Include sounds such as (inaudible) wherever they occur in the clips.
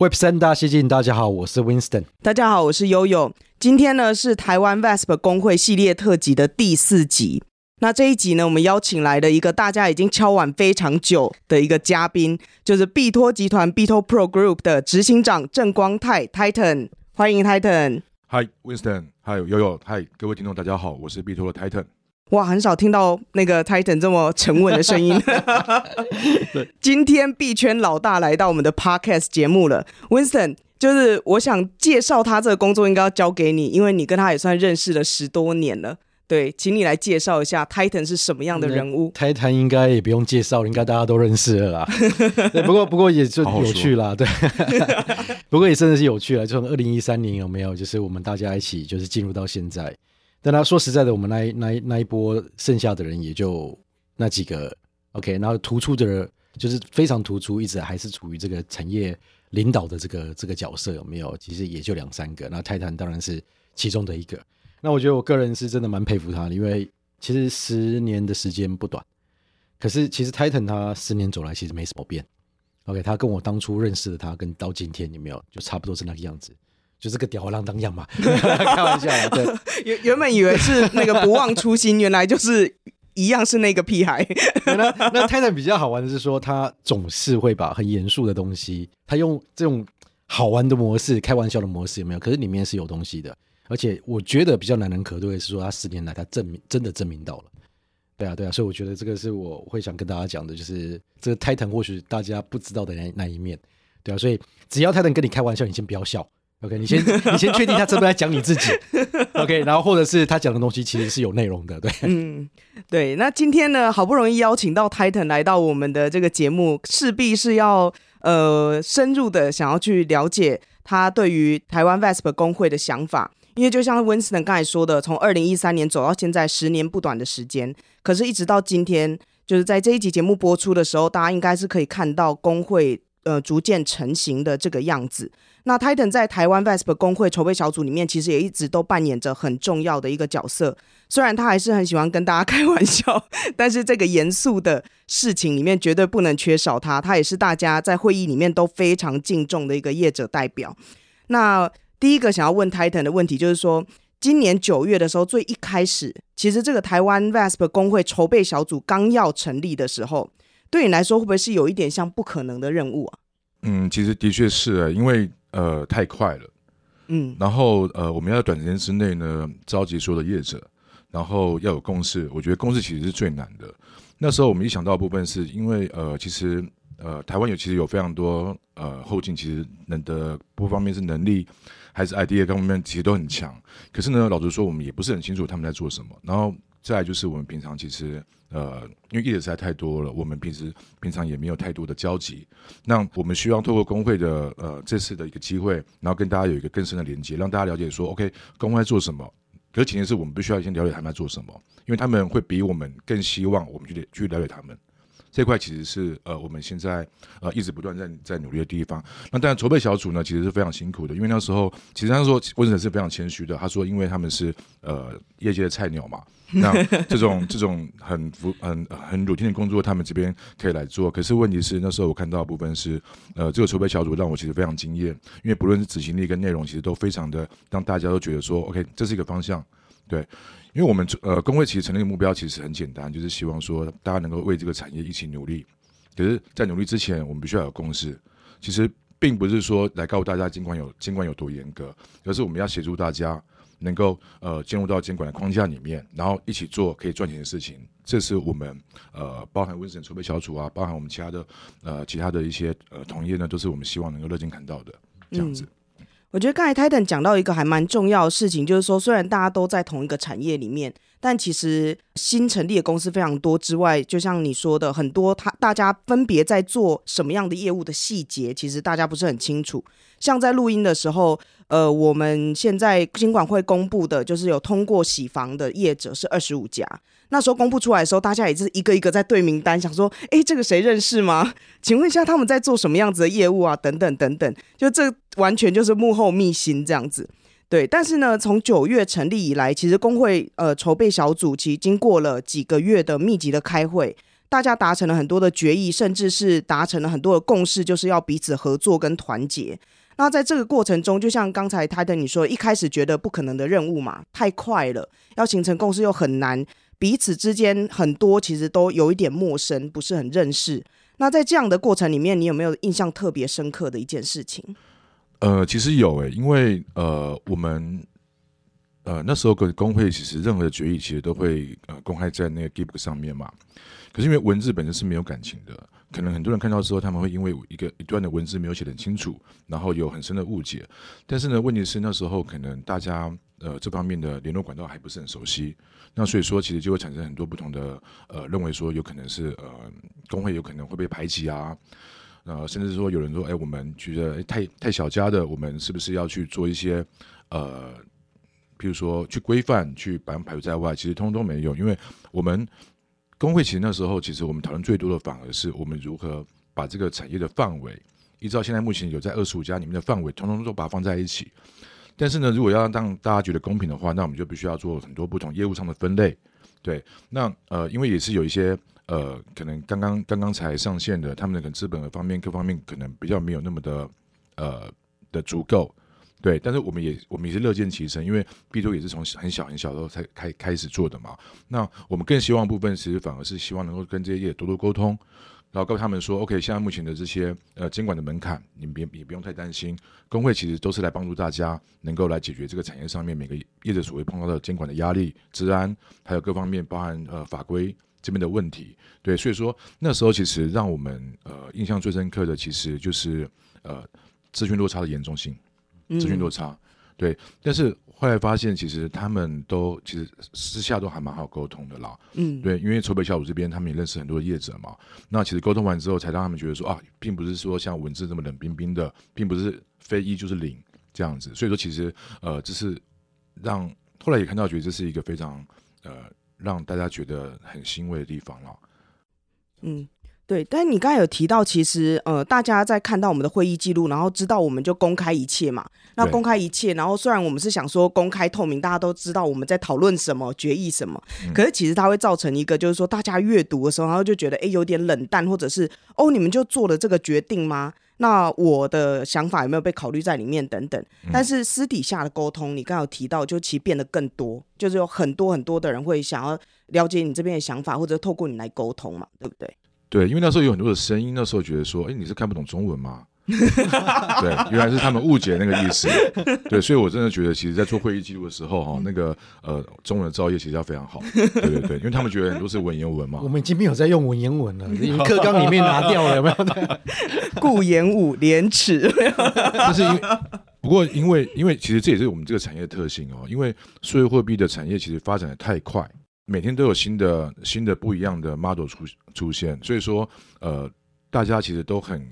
Web 三大西进，大家好，我是 Winston。大家好，我是悠悠。今天呢是台湾 VASP 工会系列特辑的第四集。那这一集呢，我们邀请来了一个大家已经敲碗非常久的一个嘉宾，就是必托集团 BitoPro Group 的执行长郑光泰 Titan。欢迎 Titan。Hi，Winston。Hi，悠悠。Hi，各位听众，大家好，我是币托的 Titan。哇，很少听到那个 Titan 这么沉稳的声音。(laughs) 对今天币圈老大来到我们的 Podcast 节目了，Winston，就是我想介绍他这个工作应该要交给你，因为你跟他也算认识了十多年了。对，请你来介绍一下 Titan 是什么样的人物。Titan 应该也不用介绍，应该大家都认识了啦。(laughs) 对，不过不过也就有趣啦，对。(laughs) 不过也真的是有趣了，就从二零一三年有没有，就是我们大家一起就是进入到现在。但他说实在的，我们那那那一波剩下的人也就那几个，OK，然后突出的就是非常突出，一直还是处于这个产业领导的这个这个角色，有没有？其实也就两三个，那泰坦当然是其中的一个。那我觉得我个人是真的蛮佩服他的，因为其实十年的时间不短，可是其实泰坦他十年走来其实没什么变，OK，他跟我当初认识的他跟到今天有没有就差不多是那个样子。就是个吊儿郎当样嘛，(laughs) 开玩笑。对，(laughs) 原原本以为是那个不忘初心，原来就是一样是那个屁孩。那那 Titan 比较好玩的是说，他总是会把很严肃的东西，他用这种好玩的模式、开玩笑的模式有没有？可是里面是有东西的，而且我觉得比较难能可贵的是说，他十年来他证明真的证明到了。对啊，对啊，所以我觉得这个是我会想跟大家讲的，就是这个 Titan 或许大家不知道的那那一面。对啊，所以只要 Titan 跟你开玩笑，你先不要笑。OK，你先你先确定他是不是在讲你自己？OK，然后或者是他讲的东西其实是有内容的，对。嗯，对。那今天呢，好不容易邀请到 Titan 来到我们的这个节目，势必是要呃深入的想要去了解他对于台湾 VASP 工会的想法。因为就像 Winston 刚才说的，从二零一三年走到现在十年不短的时间，可是一直到今天，就是在这一集节目播出的时候，大家应该是可以看到工会呃逐渐成型的这个样子。那 Titan 在台湾 VASP 公会筹备小组里面，其实也一直都扮演着很重要的一个角色。虽然他还是很喜欢跟大家开玩笑，(laughs) 但是这个严肃的事情里面绝对不能缺少他。他也是大家在会议里面都非常敬重的一个业者代表。那第一个想要问 Titan 的问题就是说，今年九月的时候，最一开始，其实这个台湾 VASP 公会筹备小组刚要成立的时候，对你来说会不会是有一点像不可能的任务啊？嗯，其实的确是，因为。呃，太快了，嗯，然后呃，我们要在短时间之内呢，召集所有的业者，然后要有共识。我觉得共识其实是最难的。那时候我们一想到的部分，是因为呃，其实呃，台湾有其实有非常多呃后进，其实能的不方面是能力还是 idea 各方面其实都很强。可是呢，老实说，我们也不是很清楚他们在做什么。然后再来就是我们平常其实。呃，因为业者实在太多了，我们平时平常也没有太多的交集。那我们希望透过工会的呃这次的一个机会，然后跟大家有一个更深的连接，让大家了解说，OK，公会在做什么。可是前提是我们必须要先了解他们在做什么，因为他们会比我们更希望我们去去了解他们。这块其实是呃我们现在呃一直不断在在努力的地方。那当然筹备小组呢，其实是非常辛苦的，因为那时候其实他说温总是非常谦虚的，他说因为他们是呃业界的菜鸟嘛，那这种 (laughs) 这种很服很很 routine 的工作，他们这边可以来做。可是问题是那时候我看到的部分是呃这个筹备小组让我其实非常惊艳，因为不论是执行力跟内容，其实都非常的让大家都觉得说 OK 这是一个方向，对。因为我们呃工会其实成立的目标其实很简单，就是希望说大家能够为这个产业一起努力。可是，在努力之前，我们必须要有共识。其实并不是说来告诉大家监管有监管有多严格，而是我们要协助大家能够呃进入到监管的框架里面，然后一起做可以赚钱的事情。这是我们呃包含温审筹备小组啊，包含我们其他的呃其他的一些呃同业呢，都是我们希望能够乐见看到的这样子。我觉得刚才 Titan 讲到一个还蛮重要的事情，就是说，虽然大家都在同一个产业里面，但其实新成立的公司非常多之外，就像你说的，很多他大家分别在做什么样的业务的细节，其实大家不是很清楚。像在录音的时候，呃，我们现在金管会公布的，就是有通过洗房的业者是二十五家。那时候公布出来的时候，大家也是一个一个在对名单，想说，哎，这个谁认识吗？请问一下他们在做什么样子的业务啊？等等等等，就这完全就是幕后秘辛这样子。对，但是呢，从九月成立以来，其实工会呃筹备小组其实经过了几个月的密集的开会，大家达成了很多的决议，甚至是达成了很多的共识，就是要彼此合作跟团结。那在这个过程中，就像刚才 Titan 你说，一开始觉得不可能的任务嘛，太快了，要形成共识又很难，彼此之间很多其实都有一点陌生，不是很认识。那在这样的过程里面，你有没有印象特别深刻的一件事情？呃，其实有诶、因为呃，我们呃那时候跟工会其实任何的决议其实都会呃公开在那个 GIP 上面嘛。可是因为文字本身是没有感情的。可能很多人看到之后，他们会因为一个一段的文字没有写得很清楚，然后有很深的误解。但是呢，问题是那时候可能大家呃这方面的联络管道还不是很熟悉，那所以说其实就会产生很多不同的呃认为说有可能是呃工会有可能会被排挤啊，呃甚至说有人说哎我们觉得太太小家的，我们是不是要去做一些呃譬如说去规范去把他们排除在外？其实通通没有，因为我们。工会其实那时候，其实我们讨论最多的反而是我们如何把这个产业的范围，依照现在目前有在二十五家里面的范围，统统都把它放在一起。但是呢，如果要让大家觉得公平的话，那我们就必须要做很多不同业务上的分类。对，那呃，因为也是有一些呃，可能刚刚刚刚才上线的，他们的可能资本的方面各方面可能比较没有那么的呃的足够。对，但是我们也我们也是乐见其成，因为 BTO 也是从很小很小的时候才开开始做的嘛。那我们更希望部分其实反而是希望能够跟这些业多多沟通，然后告诉他们说，OK，现在目前的这些呃监管的门槛，你们别也不用太担心。工会其实都是来帮助大家能够来解决这个产业上面每个业者所谓碰到的监管的压力、治安，还有各方面包含呃法规这边的问题。对，所以说那时候其实让我们呃印象最深刻的，其实就是呃资讯落差的严重性。资讯落差，对，但是后来发现，其实他们都其实私下都还蛮好沟通的啦，嗯，对，因为筹备小组这边他们也认识很多业者嘛，那其实沟通完之后，才让他们觉得说啊，并不是说像文字这么冷冰冰的，并不是非一就是零这样子，所以说其实呃，这是让后来也看到，觉得这是一个非常呃让大家觉得很欣慰的地方了，嗯。对，但是你刚才有提到，其实呃，大家在看到我们的会议记录，然后知道我们就公开一切嘛。那公开一切，然后虽然我们是想说公开透明，大家都知道我们在讨论什么、决议什么，嗯、可是其实它会造成一个，就是说大家阅读的时候，然后就觉得哎，有点冷淡，或者是哦，你们就做了这个决定吗？那我的想法有没有被考虑在里面等等？但是私底下的沟通，你刚才有提到，就其实变得更多，就是有很多很多的人会想要了解你这边的想法，或者透过你来沟通嘛，对不对？对，因为那时候有很多的声音，那时候觉得说，哎，你是看不懂中文吗？(laughs) 对，原来是他们误解那个意思。对，所以我真的觉得，其实，在做会议记录的时候，哈，那个呃，中文的造诣其实要非常好。对对对，因为他们觉得很多是文言文嘛。(laughs) 我们已经没有在用文言文了，(laughs) 因为课纲里面拿掉了，有没有？顾炎武廉耻。但是因为，不过因为因为其实这也是我们这个产业的特性哦，因为数字货币的产业其实发展的太快。每天都有新的新的不一样的 model 出出现，所以说呃，大家其实都很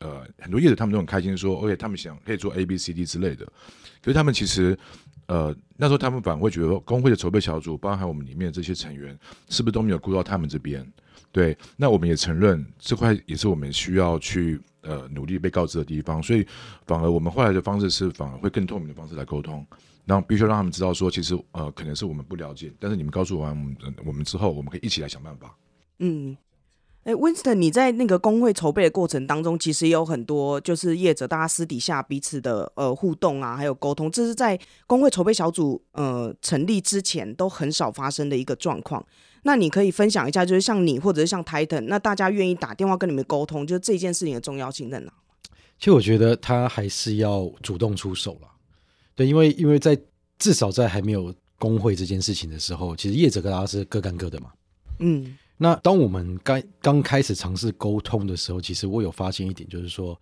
呃很多业者他们都很开心说，OK，他们想可以做 A B C D 之类的，可是他们其实呃那时候他们反而会觉得工会的筹备小组，包含我们里面这些成员，是不是都没有顾到他们这边？对，那我们也承认这块也是我们需要去呃努力被告知的地方，所以反而我们后来的方式是反而会更透明的方式来沟通。然后必须让他们知道说，其实呃，可能是我们不了解，但是你们告诉完我们，我们之后，我们可以一起来想办法。嗯，哎，Winston，你在那个工会筹备的过程当中，其实也有很多就是业者大家私底下彼此的呃互动啊，还有沟通，这是在工会筹备小组呃成立之前都很少发生的一个状况。那你可以分享一下，就是像你或者是像 Titan，那大家愿意打电话跟你们沟通，就这件事情的重要性在哪？其实我觉得他还是要主动出手了。对，因为因为在至少在还没有工会这件事情的时候，其实业者跟大家是各干各的嘛。嗯，那当我们刚刚开始尝试沟通的时候，其实我有发现一点，就是说，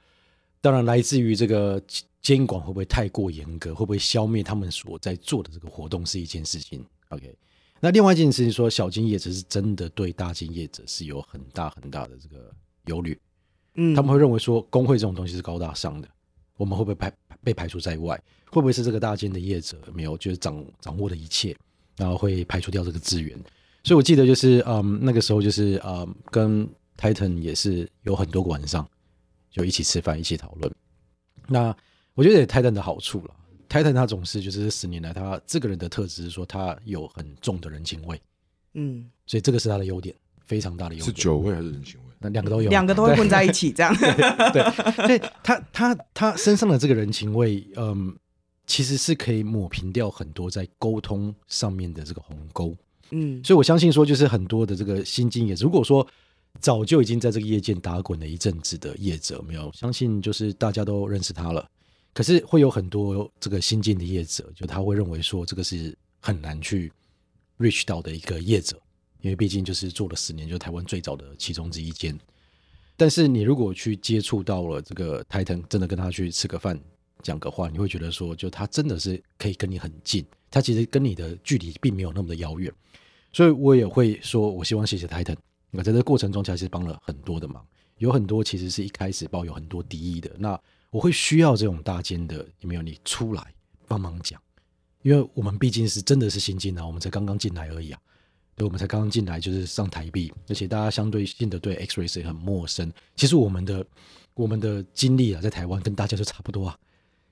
当然来自于这个监管会不会太过严格？会不会消灭他们所在做的这个活动是一件事情。OK，那另外一件事情说，小金业者是真的对大金业者是有很大很大的这个忧虑。嗯，他们会认为说，工会这种东西是高大上的，我们会不会排被排除在外？会不会是这个大金的业者没有就是掌掌握的一切，然后会排除掉这个资源？所以我记得就是嗯，那个时候就是嗯，跟 Titan 也是有很多个晚上就一起吃饭，一起讨论。那我觉得也 Titan 的好处了，Titan 他总是就是这十年来他这个人的特质是说他有很重的人情味，嗯，所以这个是他的优点，非常大的优点。是酒味还是人情味？那两个都有，两个都会混在一起这样。(laughs) 对，所以他他他身上的这个人情味，嗯，其实是可以抹平掉很多在沟通上面的这个鸿沟。嗯，所以我相信说，就是很多的这个新经验，如果说。早就已经在这个业界打滚了一阵子的业者，没有相信就是大家都认识他了。可是会有很多这个新进的业者，就他会认为说这个是很难去 reach 到的一个业者，因为毕竟就是做了十年，就台湾最早的其中之一间。但是你如果去接触到了这个台腾真的跟他去吃个饭讲个话，你会觉得说，就他真的是可以跟你很近，他其实跟你的距离并没有那么的遥远。所以我也会说，我希望谢谢 Titan。那在这个过程中，其实帮了很多的忙，有很多其实是一开始抱有很多敌意的。那我会需要这种大间的，有没有你出来帮忙讲？因为我们毕竟是真的是新进啊，我们才刚刚进来而已啊。对，我们才刚刚进来就是上台币，而且大家相对性的对 X-Ray 也很陌生。其实我们的我们的经历啊，在台湾跟大家都差不多啊，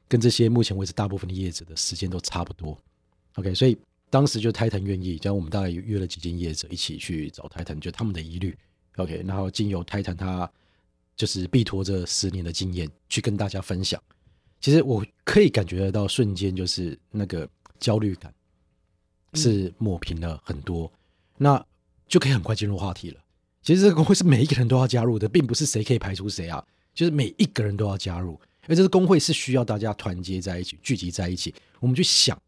跟这些目前为止大部分的业者的时间都差不多。OK，所以。当时就 Titan 愿意，将我们大概约了几间业者一起去找 Titan，就他们的疑虑，OK，然后经由 Titan 他就是毕托这十年的经验去跟大家分享。其实我可以感觉得到，瞬间就是那个焦虑感是抹平了很多，嗯、那就可以很快进入话题了。其实这个工会是每一个人都要加入的，并不是谁可以排除谁啊，就是每一个人都要加入，因为这个工会是需要大家团结在一起，聚集在一起，我们去想。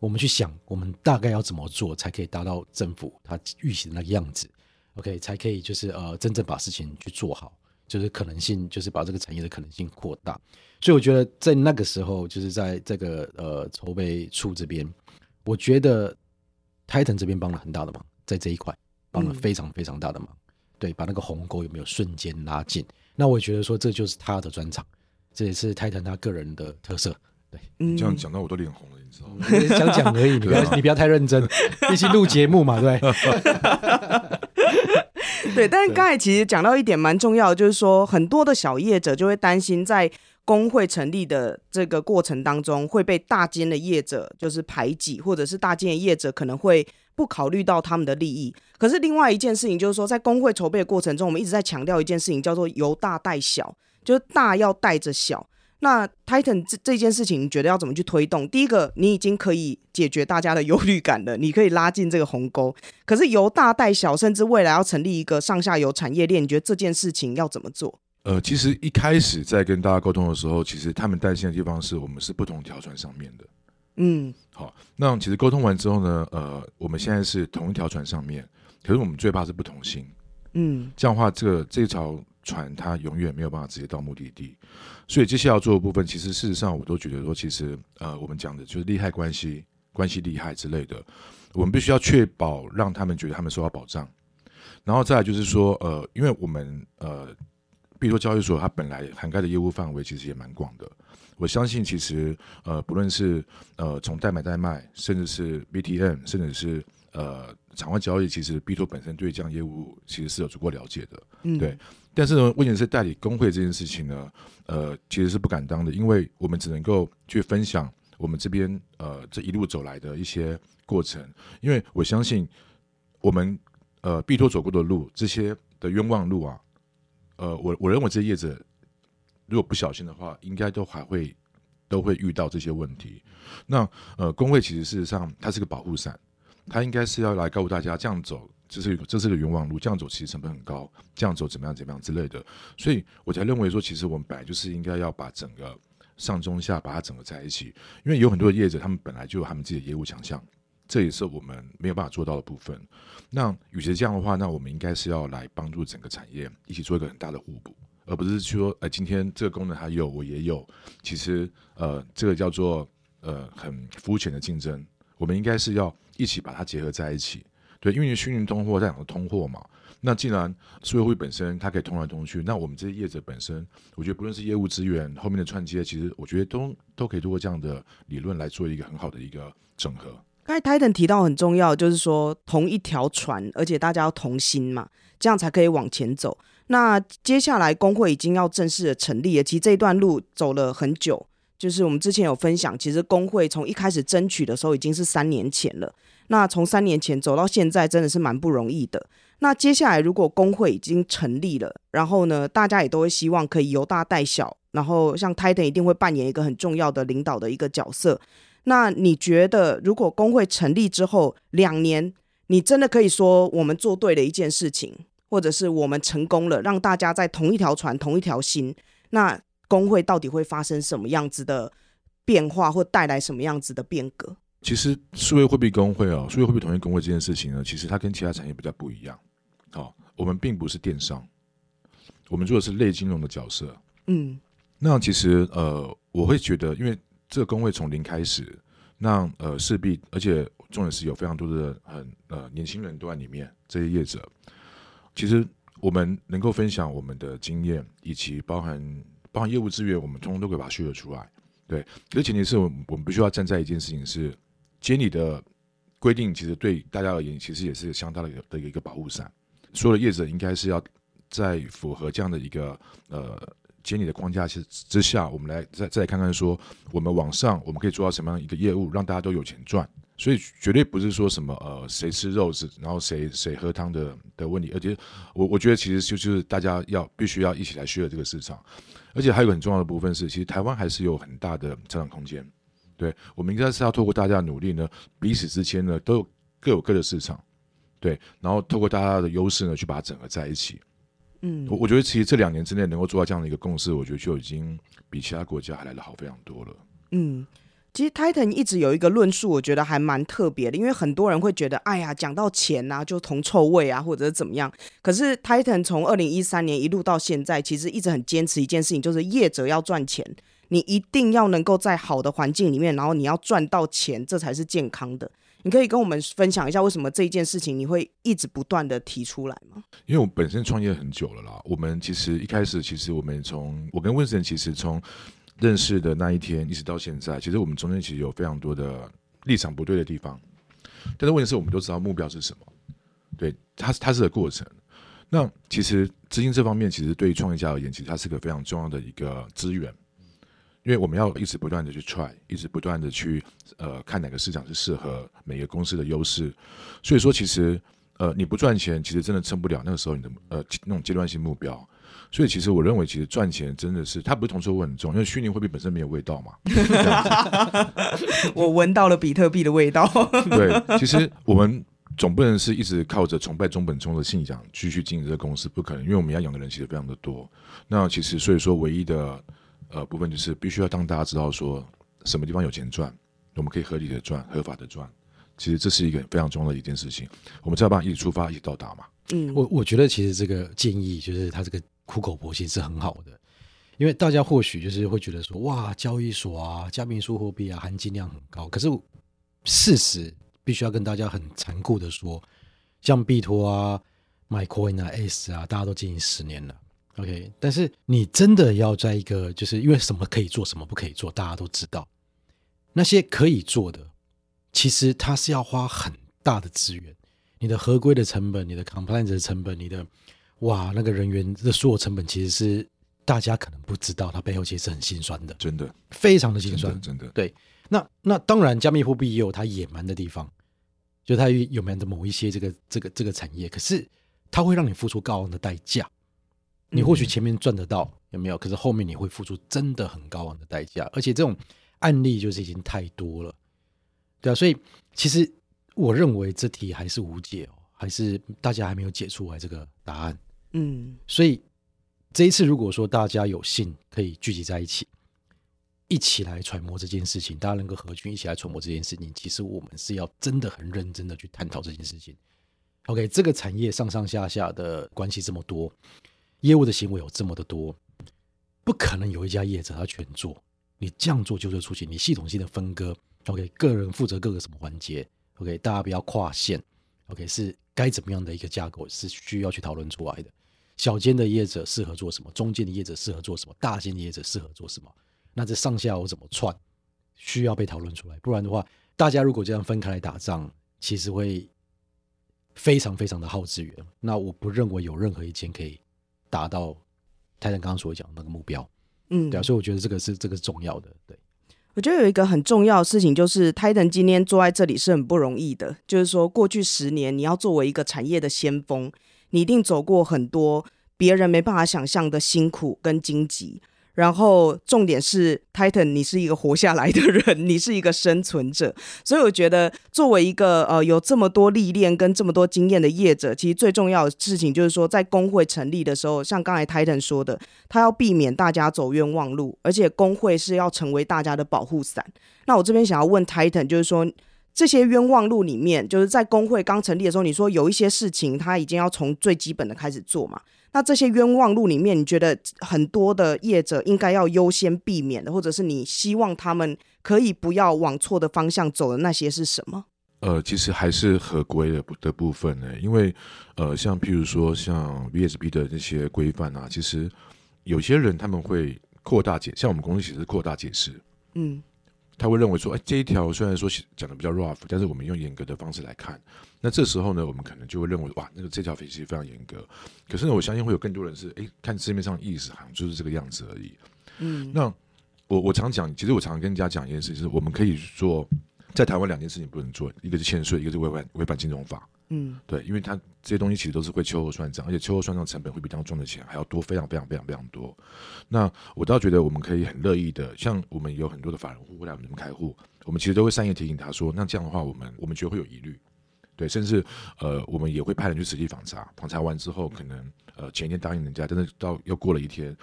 我们去想，我们大概要怎么做才可以达到政府他预期的那个样子？OK，才可以就是呃，真正把事情去做好，就是可能性，就是把这个产业的可能性扩大。所以我觉得在那个时候，就是在这个呃筹备处这边，我觉得 Titan 这边帮了很大的忙，在这一块帮了非常非常大的忙。嗯、对，把那个鸿沟有没有瞬间拉近？那我也觉得说这就是他的专长，这也是 Titan 他个人的特色。对，这样讲到我都脸红了，你知道吗？(laughs) 讲讲而已，你不要、啊、你不要太认真，(laughs) 一起录节目嘛，对。(laughs) 对，但是刚才其实讲到一点蛮重要的，就是说很多的小业者就会担心，在工会成立的这个过程当中会被大间的业者就是排挤，或者是大间的业者可能会不考虑到他们的利益。可是另外一件事情就是说，在工会筹备的过程中，我们一直在强调一件事情，叫做由大带小，就是大要带着小。那 Titan 这这件事情，你觉得要怎么去推动？第一个，你已经可以解决大家的忧虑感了，你可以拉近这个鸿沟。可是由大带小，甚至未来要成立一个上下游产业链，你觉得这件事情要怎么做？呃，其实一开始在跟大家沟通的时候，其实他们担心的地方是我们是不同条船上面的。嗯，好，那其实沟通完之后呢，呃，我们现在是同一条船上面，可是我们最怕是不同心。嗯，这样的话，这个这条船它永远没有办法直接到目的地。所以接下来要做的部分，其实事实上我都觉得说，其实呃，我们讲的就是利害关系、关系利害之类的，我们必须要确保让他们觉得他们受到保障。然后再来就是说，呃，因为我们呃，比如说交易所它本来涵盖的业务范围其实也蛮广的，我相信其实呃，不论是呃从代买代卖，甚至是 BTM，甚至是呃场外交易，其实 B 托本身对这样业务其实是有足够了解的，嗯，对。但是呢，问题是代理工会这件事情呢，呃，其实是不敢当的，因为我们只能够去分享我们这边呃这一路走来的一些过程，因为我相信我们呃必托走过的路，这些的冤枉路啊，呃，我我认为这些业者如果不小心的话，应该都还会都会遇到这些问题。那呃，工会其实事实上它是个保护伞，它应该是要来告诉大家这样走。这是这是个冤枉路，这样走其实成本很高，这样走怎么样怎么样之类的，所以我才认为说，其实我们本来就是应该要把整个上中下把它整合在一起，因为有很多的业者他们本来就有他们自己的业务强项，这也是我们没有办法做到的部分。那与其这样的话，那我们应该是要来帮助整个产业一起做一个很大的互补，而不是说，哎、今天这个功能还有，我也有。其实，呃，这个叫做呃很肤浅的竞争。我们应该是要一起把它结合在一起。对，因为虚拟通货在讲的通货嘛。那既然数位货币本身它可以通来通去，那我们这些业者本身，我觉得不论是业务资源后面的串接，其实我觉得都都可以通过这样的理论来做一个很好的一个整合。刚才 Titan 提到很重要，就是说同一条船，而且大家要同心嘛，这样才可以往前走。那接下来工会已经要正式的成立了，其实这一段路走了很久，就是我们之前有分享，其实工会从一开始争取的时候已经是三年前了。那从三年前走到现在，真的是蛮不容易的。那接下来如果工会已经成立了，然后呢，大家也都会希望可以由大带小，然后像 Titan 一定会扮演一个很重要的领导的一个角色。那你觉得，如果工会成立之后两年，你真的可以说我们做对了一件事情，或者是我们成功了，让大家在同一条船、同一条心？那工会到底会发生什么样子的变化，或带来什么样子的变革？其实，数位货币工会哦，数位货币统一工会这件事情呢，其实它跟其他产业比较不一样。哦，我们并不是电商，我们做的是类金融的角色。嗯，那其实呃，我会觉得，因为这个工会从零开始，那呃势必，而且重点是有非常多的很呃年轻人都在里面，这些业者，其实我们能够分享我们的经验，以及包含包含业务资源，我们通通都可以把它叙述出来。对，这前提是我们我们必须要站在一件事情是，监理的规定，其实对大家而言，其实也是相当的的一个保护伞。所有的业者应该是要在符合这样的一个呃。监理的框架之之下，我们来再再来看看说，我们往上我们可以做到什么样一个业务，让大家都有钱赚。所以绝对不是说什么呃谁吃肉是，然后谁谁喝汤的的问题。而且我我觉得其实就就是大家要必须要一起来需要这个市场。而且还有一个很重要的部分是，其实台湾还是有很大的成长空间。对，我们应该是要透过大家的努力呢，彼此之间呢都有各有各的市场。对，然后透过大家的优势呢，去把它整合在一起。嗯，我我觉得其实这两年之内能够做到这样的一个共识，我觉得就已经比其他国家还来的好非常多了。嗯，其实 Titan 一直有一个论述，我觉得还蛮特别的，因为很多人会觉得，哎呀，讲到钱啊，就铜臭味啊，或者怎么样。可是 Titan 从二零一三年一路到现在，其实一直很坚持一件事情，就是业者要赚钱，你一定要能够在好的环境里面，然后你要赚到钱，这才是健康的。你可以跟我们分享一下，为什么这一件事情你会一直不断的提出来吗？因为我本身创业很久了啦，我们其实一开始，其实我们从我跟 Winston 其实从认识的那一天一直到现在，其实我们中间其实有非常多的立场不对的地方，但是问题是我们都知道目标是什么，对，它它是个过程。那其实资金这方面，其实对于创业家而言，其实它是个非常重要的一个资源。因为我们要一直不断的去 try，一直不断的去呃看哪个市场是适合每个公司的优势，所以说其实呃你不赚钱，其实真的撑不了那个时候你的呃那种阶段性目标。所以其实我认为，其实赚钱真的是它不是同时会很重，因为虚拟货币本身没有味道嘛。(laughs) 我闻到了比特币的味道。(laughs) 对，其实我们总不能是一直靠着崇拜中本聪的信仰继续经营这个公司，不可能，因为我们要养的人其实非常的多。那其实所以说唯一的。呃，部分就是必须要让大家知道说，什么地方有钱赚，我们可以合理的赚，合法的赚。其实这是一个非常重要的一件事情。我们只要把一起出发，一起到达嘛。嗯，我我觉得其实这个建议就是他这个苦口婆心是很好的，因为大家或许就是会觉得说，哇，交易所啊，加密数货币啊，含金量很高。可是事实必须要跟大家很残酷的说，像币托啊、MyCoin 啊、S 啊，大家都经营十年了。OK，但是你真的要在一个，就是因为什么可以做，什么不可以做，大家都知道。那些可以做的，其实它是要花很大的资源，你的合规的成本，你的 compliance 的成本，你的哇那个人员的所有成本，其实是大家可能不知道，它背后其实是很心酸的，真的，非常的心酸，真的。真的对，那那当然，加密货币也有它野蛮的地方，就它有蛮的某一些这个这个这个产业，可是它会让你付出高昂的代价。你或许前面赚得到有没有？可是后面你会付出真的很高昂的代价，而且这种案例就是已经太多了，对啊，所以其实我认为这题还是无解哦，还是大家还没有解出来这个答案。嗯，所以这一次如果说大家有幸可以聚集在一起，一起来揣摩这件事情，大家能够合群一起来揣摩这件事情，其实我们是要真的很认真的去探讨这件事情。OK，这个产业上上下下的关系这么多。业务的行为有这么的多，不可能有一家业者他全做。你这样做就会出现你系统性的分割。OK，个人负责各个什么环节？OK，大家不要跨线。OK，是该怎么样的一个架构是需要去讨论出来的。小间的业者适合做什么？中间的业者适合做什么？大间的业者适合做什么？那这上下我怎么串？需要被讨论出来。不然的话，大家如果这样分开来打仗，其实会非常非常的耗资源。那我不认为有任何一间可以达到泰坦刚刚所讲的那个目标。嗯，对啊，所以我觉得这个是这个是重要的。对，我觉得有一个很重要的事情，就是泰坦今天坐在这里是很不容易的。就是说，过去十年，你要作为一个产业的先锋，你一定走过很多别人没办法想象的辛苦跟荆棘。然后重点是，Titan，你是一个活下来的人，(laughs) 你是一个生存者，所以我觉得作为一个呃有这么多历练跟这么多经验的业者，其实最重要的事情就是说，在工会成立的时候，像刚才 Titan 说的，他要避免大家走冤枉路，而且工会是要成为大家的保护伞。那我这边想要问 Titan，就是说这些冤枉路里面，就是在工会刚成立的时候，你说有一些事情他已经要从最基本的开始做嘛？那这些冤枉路里面，你觉得很多的业者应该要优先避免的，或者是你希望他们可以不要往错的方向走的那些是什么？呃，其实还是合规的的部分呢，因为呃，像譬如说像 VSP 的那些规范啊，其实有些人他们会扩大解，像我们公司其实是扩大解释，嗯。他会认为说，哎，这一条虽然说讲的比较 rough，但是我们用严格的方式来看，那这时候呢，我们可能就会认为，哇，那个这条其实非常严格。可是呢，我相信会有更多人是，哎，看字面上意思，好像就是这个样子而已。嗯，那我我常讲，其实我常常跟人家讲一件事，就是我们可以做，在台湾两件事情不能做，一个是欠税，一个是违反违反金融法。嗯，对，因为它这些东西其实都是会秋后算账，而且秋后算账成本会比当中赚的钱还要多，非常非常非常非常多。那我倒觉得我们可以很乐意的，像我们有很多的法人户会来我们开户，我们其实都会善意提醒他说，那这样的话，我们我们觉得会有疑虑，对，甚至呃，我们也会派人去实地访查，访查完之后，可能呃前一天答应人家，但是到又过了一天，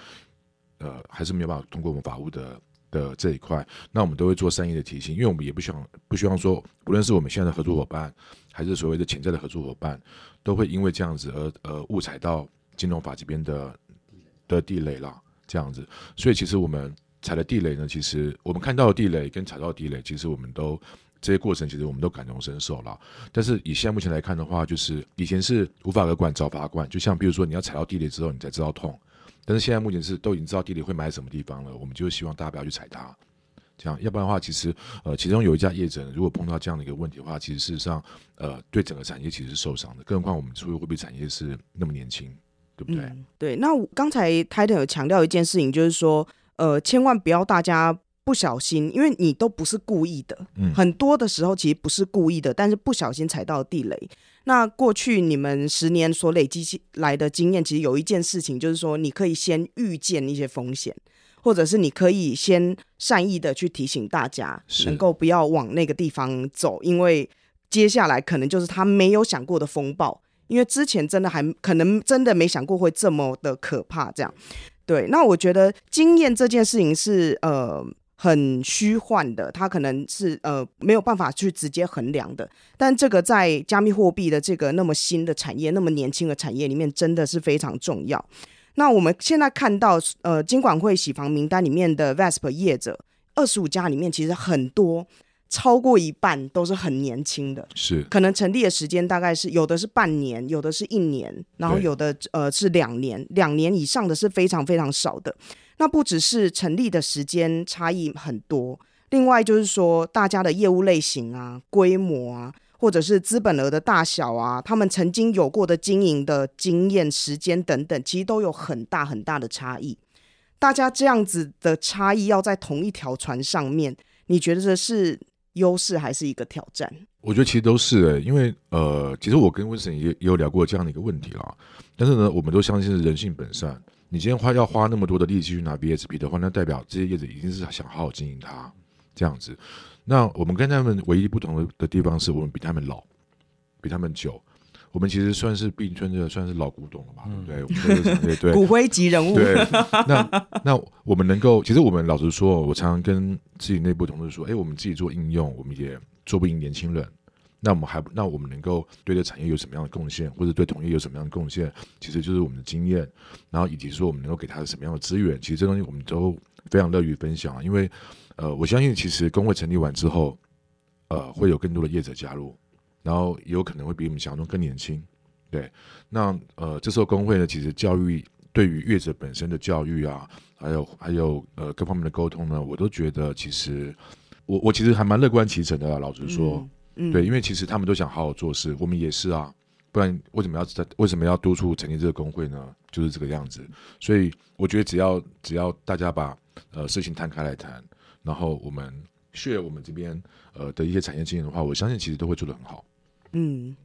呃，还是没有办法通过我们法务的。的这一块，那我们都会做善意的提醒，因为我们也不希望不希望说，无论是我们现在的合作伙伴，还是所谓的潜在的合作伙伴，都会因为这样子而呃误踩到金融法这边的的地雷啦。这样子。所以其实我们踩的地雷呢，其实我们看到的地雷跟踩到地雷，其实我们都这些过程，其实我们都感同身受了。但是以现在目前来看的话，就是以前是无法可管找法官，就像比如说你要踩到地雷之后，你才知道痛。但是现在目前是都已经知道地雷会埋在什么地方了，我们就希望大家不要去踩它，这样，要不然的话，其实呃，其中有一家业者如果碰到这样的一个问题的话，其实事实上呃，对整个产业其实是受伤的。更何况我们出入货币产业是那么年轻，对不对？嗯、对。那刚才 Titan 有强调一件事情，就是说呃，千万不要大家不小心，因为你都不是故意的，嗯，很多的时候其实不是故意的，但是不小心踩到地雷。那过去你们十年所累积起来的经验，其实有一件事情，就是说你可以先预见一些风险，或者是你可以先善意的去提醒大家，能够不要往那个地方走，因为接下来可能就是他没有想过的风暴，因为之前真的还可能真的没想过会这么的可怕，这样。对，那我觉得经验这件事情是呃。很虚幻的，它可能是呃没有办法去直接衡量的。但这个在加密货币的这个那么新的产业、那么年轻的产业里面，真的是非常重要。那我们现在看到，呃，金管会洗房名单里面的 VASP 业者，二十五家里面，其实很多超过一半都是很年轻的，是可能成立的时间大概是有的是半年，有的是一年，然后有的呃是两年，两年以上的是非常非常少的。那不只是成立的时间差异很多，另外就是说，大家的业务类型啊、规模啊，或者是资本额的大小啊，他们曾经有过的经营的经验、时间等等，其实都有很大很大的差异。大家这样子的差异要在同一条船上面，你觉得这是优势还是一个挑战？我觉得其实都是诶、因为呃，其实我跟温森也也有聊过这样的一个问题啦。但是呢，我们都相信是人性本善。你今天花要花那么多的力气去拿 VSP 的话，那代表这些业者已经是想好好经营它这样子。那我们跟他们唯一不同的的地方是我们比他们老，比他们久。我们其实算是并村的，算是老古董了嘛，嗯、对不对？对对，(laughs) 骨灰级人物。对，那那我们能够，其实我们老实说，我常常跟自己内部同事说，哎，我们自己做应用，我们也做不赢年轻人。那我们还那我们能够对这产业有什么样的贡献，或者对同业有什么样的贡献，其实就是我们的经验，然后以及说我们能够给他什么样的资源，其实这东西我们都非常乐于分享，因为呃，我相信其实工会成立完之后，呃，会有更多的业者加入，然后也有可能会比我们想象中更年轻。对，那呃，这时候工会呢，其实教育对于业者本身的教育啊，还有还有呃各方面的沟通呢，我都觉得其实我我其实还蛮乐观其成的啦，老实说，嗯、对，因为其实他们都想好好做事，我们也是啊，不然为什么要在为什么要督促成立这个工会呢？就是这个样子，所以我觉得只要只要大家把呃事情摊开来谈，然后我们 share 我们这边呃的一些产业经验的话，我相信其实都会做得很好，嗯。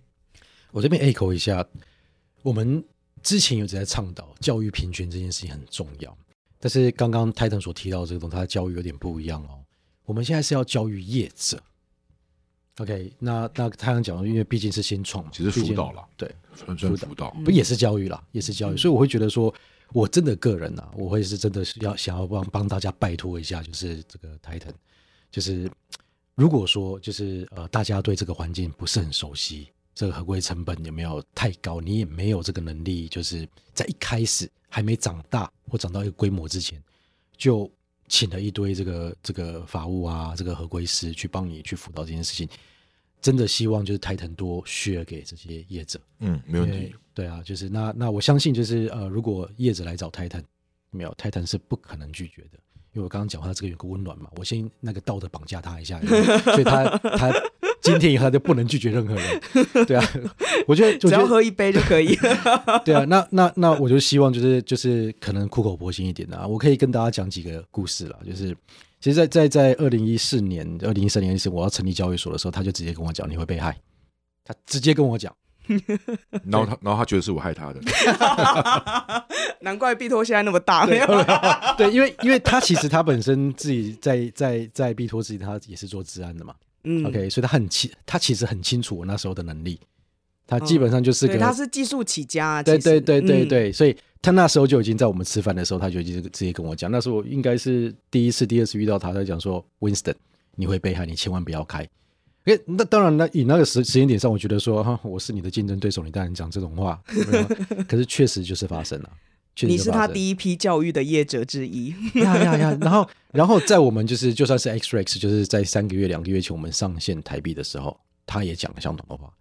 我这边 echo 一下，我们之前有在倡导教育平权这件事情很重要，但是刚刚 Titan 所提到的这个东西，它的教育有点不一样哦。我们现在是要教育业者，OK？那那 Titan 讲的，因为毕竟是先创嘛，其实辅导了，对，辅导辅导不也是教育啦，也是教育，所以我会觉得说，我真的个人啊，我会是真的是要想要帮帮大家拜托一下，就是这个 Titan，就是如果说就是呃大家对这个环境不是很熟悉。这个合规成本有没有太高？你也没有这个能力，就是在一开始还没长大或长到一个规模之前，就请了一堆这个这个法务啊，这个合规师去帮你去辅导这件事情。真的希望就是 Titan 多 share 给这些业者。嗯，没问题。对啊，就是那那我相信就是呃，如果业者来找 Titan，没有 Titan 是不可能拒绝的，因为我刚刚讲话这个有个温暖嘛，我先那个道德绑架他一下，所以他他。今天以后就不能拒绝任何人，(laughs) 对啊，我觉得只要喝一杯就可以。(laughs) 对啊，那那那我就希望就是就是可能苦口婆心一点啊，我可以跟大家讲几个故事了。就是其实在，在在在二零一四年、二零一三年时，我要成立交易所的时候，他就直接跟我讲你会被害，他直接跟我讲，然后他然后他觉得是我害他的，(laughs) 难怪币托现在那么大。对，对，因为因为他其实他本身自己在在在币托自己，他也是做治安的嘛。嗯，OK，所以他很清，他其实很清楚我那时候的能力，他基本上就是个，嗯、他是技术起家，啊，对对对对对，嗯、所以他那时候就已经在我们吃饭的时候，他就已经直接跟我讲，那时候我应该是第一次、第二次遇到他，他讲说，Winston，你会被害，你千万不要开。诶，那当然，那以那个时时间点上，我觉得说，哈，我是你的竞争对手，你当然讲这种话，(laughs) 可是确实就是发生了。你是他第一批教育的业者之一，(laughs) 呀呀呀！然后，然后在我们就是就算是 XREX，就是在三个月、两个月前我们上线台币的时候，他也讲了相同的话。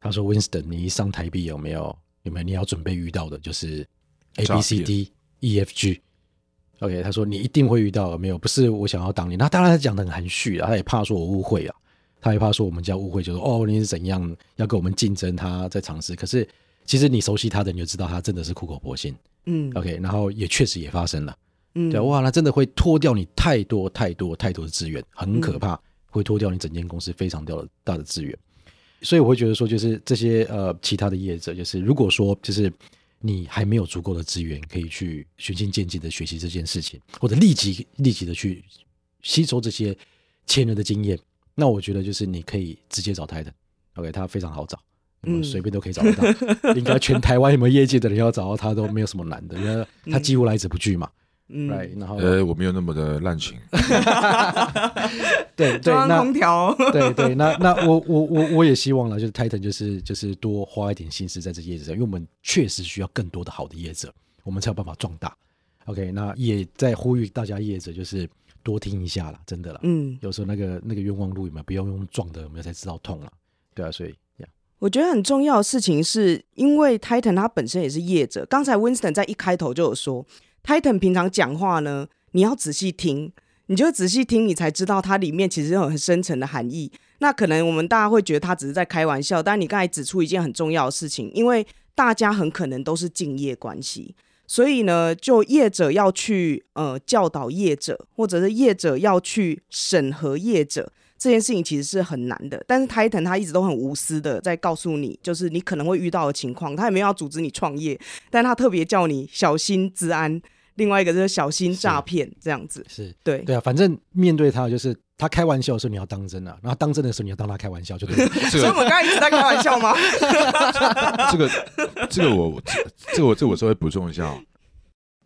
他说：“Winston，你一上台币有没有有没有你要准备遇到的，就是 A B C D E F G。OK，他说你一定会遇到，没有？不是我想要挡你。那当然他讲的很含蓄啊，他也怕说我误会啊，他也怕说我们家误会，就说哦你是怎样要跟我们竞争，他在尝试。可是其实你熟悉他的，你就知道他真的是苦口婆心。”嗯，OK，然后也确实也发生了，嗯，对，哇，那真的会脱掉你太多太多太多的资源，很可怕，嗯、会脱掉你整间公司非常掉的大的资源。所以我会觉得说，就是这些呃其他的业者，就是如果说就是你还没有足够的资源可以去循序渐进的学习这件事情，或者立即立即的去吸收这些前人的经验，那我觉得就是你可以直接找 Titan，OK，他非常好找。嗯，随便都可以找得到，(laughs) 应该全台湾有没有业界的人要找到他都没有什么难的，因为他几乎来者不拒嘛。嗯，然后呃，我没有那么的滥情。(laughs) 对 (laughs) 对，那空调。对对，那那我我我我也希望了，就是 Titan 就是就是多花一点心思在这叶子上，因为我们确实需要更多的好的叶子，我们才有办法壮大。OK，那也在呼吁大家叶子就是多听一下了，真的了。嗯，有时候那个那个冤枉路有没有不要用撞的，有没有才知道痛了。对啊，所以。我觉得很重要的事情是，因为 Titan 他本身也是业者。刚才 Winston 在一开头就有说，Titan 平常讲话呢，你要仔细听，你就仔细听，你才知道它里面其实有很深层的含义。那可能我们大家会觉得他只是在开玩笑，但你刚才指出一件很重要的事情，因为大家很可能都是敬业关系，所以呢，就业者要去呃教导业者，或者是业者要去审核业者。这件事情其实是很难的，但是 Titan 他一直都很无私的在告诉你，就是你可能会遇到的情况，他也没有要阻止你创业，但他特别叫你小心治安，另外一个就是小心诈骗这样子。是对对啊，反正面对他就是他开玩笑的时候你要当真啊，然后当真的时候你要当他开玩笑就对了。(laughs) 所以我刚才一直在开玩笑吗？(laughs) 这个这个我这个我这个我稍微补充一下，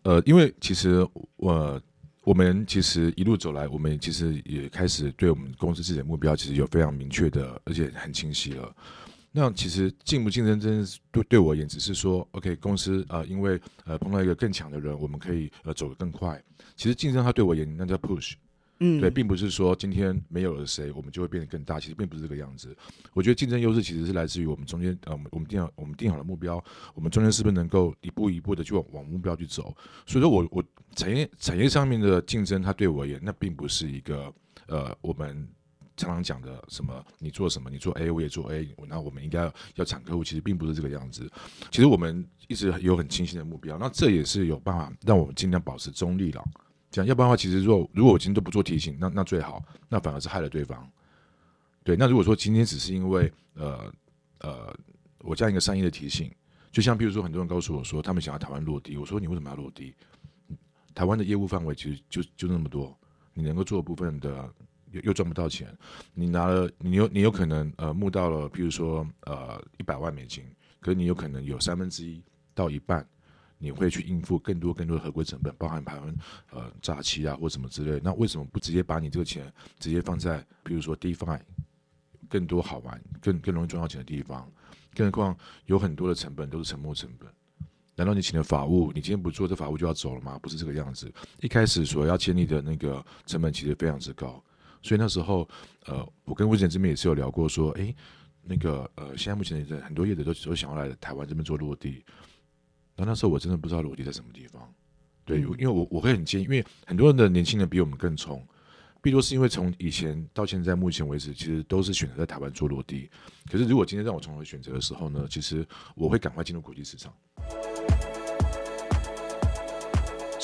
呃，因为其实我。我们其实一路走来，我们其实也开始对我们公司自己的目标，其实有非常明确的，而且很清晰了。那其实竞不竞争，真的是对对我而言，只是说，OK，公司呃，因为呃碰到一个更强的人，我们可以呃走得更快。其实竞争它对我而言，那叫 push。嗯，对，并不是说今天没有了谁，我们就会变得更大。其实并不是这个样子。我觉得竞争优势其实是来自于我们中间，呃，我们定好我们定好了目标，我们中间是不是能够一步一步的去往往目标去走。所以说我我产业产业上面的竞争，它对我而言，那并不是一个呃我们常常讲的什么你做什么，你做 A 我也做 A，那我们应该要抢客户，其实并不是这个样子。其实我们一直有很清晰的目标，那这也是有办法让我们尽量保持中立了。这样，要不然的话，其实如果如果我今天都不做提醒，那那最好，那反而是害了对方。对，那如果说今天只是因为呃呃，我这样一个善意的提醒，就像比如说很多人告诉我说他们想要台湾落地，我说你为什么要落地？台湾的业务范围其实就就那么多，你能够做的部分的又又赚不到钱，你拿了你有你有可能呃募到了，比如说呃一百万美金，可是你有可能有三分之一到一半。你会去应付更多更多的合规成本，包含台湾呃诈欺啊或什么之类。那为什么不直接把你这个钱直接放在比如说 DeFi 更多好玩、更更容易赚到钱的地方？更何况有很多的成本都是沉没成本。难道你请了法务，你今天不做这法务就要走了吗？不是这个样子。一开始所要建立的那个成本其实非常之高，所以那时候呃，我跟魏总这边也是有聊过，说，诶，那个呃，现在目前的很多业者都都想要来台湾这边做落地。那那时候我真的不知道落地在什么地方，对，因为我我会很建议，因为很多人的年轻人比我们更冲，必多是因为从以前到现在目前为止，其实都是选择在台湾做落地。可是如果今天让我重新选择的时候呢，其实我会赶快进入国际市场。